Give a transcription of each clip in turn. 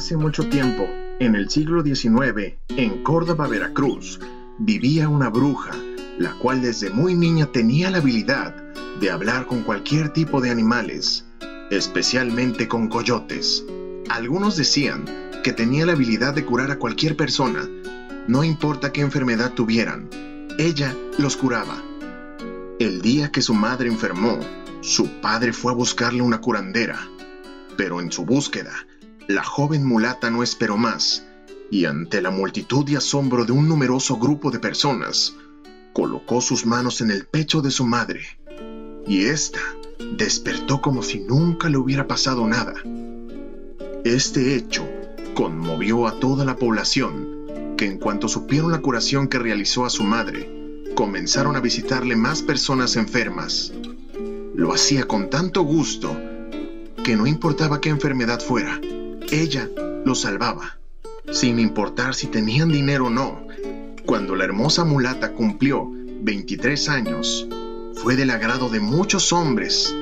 Hace mucho tiempo, en el siglo XIX, en Córdoba, Veracruz, vivía una bruja, la cual desde muy niña tenía la habilidad de hablar con cualquier tipo de animales, especialmente con coyotes. Algunos decían que tenía la habilidad de curar a cualquier persona, no importa qué enfermedad tuvieran, ella los curaba. El día que su madre enfermó, su padre fue a buscarle una curandera, pero en su búsqueda, la joven mulata no esperó más, y ante la multitud y asombro de un numeroso grupo de personas, colocó sus manos en el pecho de su madre, y ésta despertó como si nunca le hubiera pasado nada. Este hecho conmovió a toda la población, que en cuanto supieron la curación que realizó a su madre, comenzaron a visitarle más personas enfermas. Lo hacía con tanto gusto que no importaba qué enfermedad fuera, ella lo salvaba, sin importar si tenían dinero o no. Cuando la hermosa mulata cumplió 23 años, fue del agrado de muchos hombres,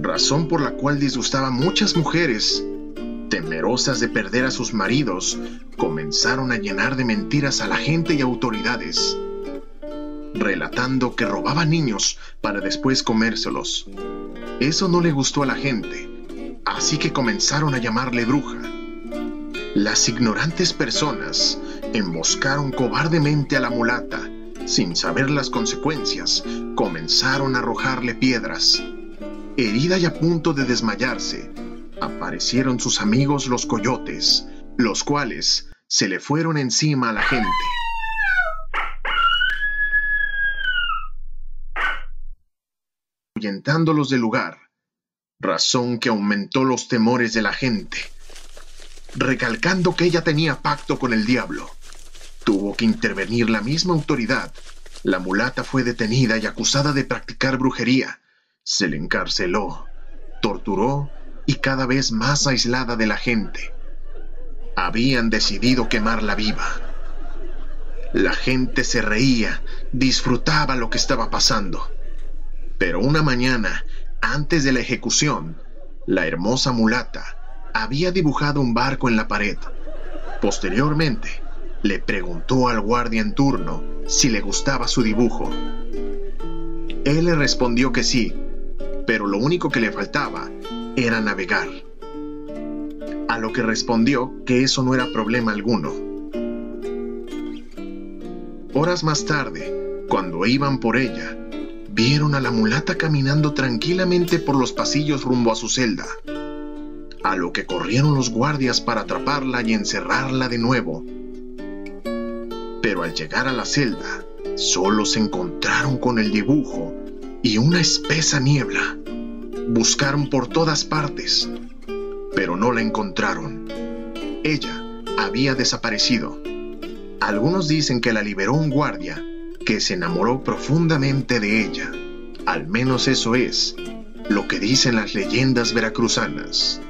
razón por la cual disgustaba a muchas mujeres. Temerosas de perder a sus maridos, comenzaron a llenar de mentiras a la gente y autoridades, relatando que robaba niños para después comérselos. Eso no le gustó a la gente así que comenzaron a llamarle bruja. Las ignorantes personas emboscaron cobardemente a la mulata. Sin saber las consecuencias, comenzaron a arrojarle piedras. Herida y a punto de desmayarse, aparecieron sus amigos los coyotes, los cuales se le fueron encima a la gente. ahuyentándolos del lugar razón que aumentó los temores de la gente. Recalcando que ella tenía pacto con el diablo, tuvo que intervenir la misma autoridad. La mulata fue detenida y acusada de practicar brujería. Se le encarceló, torturó y cada vez más aislada de la gente. Habían decidido quemarla viva. La gente se reía, disfrutaba lo que estaba pasando. Pero una mañana antes de la ejecución, la hermosa mulata había dibujado un barco en la pared. Posteriormente, le preguntó al guardia en turno si le gustaba su dibujo. Él le respondió que sí, pero lo único que le faltaba era navegar. A lo que respondió que eso no era problema alguno. Horas más tarde, cuando iban por ella, vieron a la mulata caminando tranquilamente por los pasillos rumbo a su celda, a lo que corrieron los guardias para atraparla y encerrarla de nuevo. Pero al llegar a la celda, solo se encontraron con el dibujo y una espesa niebla. Buscaron por todas partes, pero no la encontraron. Ella había desaparecido. Algunos dicen que la liberó un guardia que se enamoró profundamente de ella. Al menos eso es lo que dicen las leyendas veracruzanas.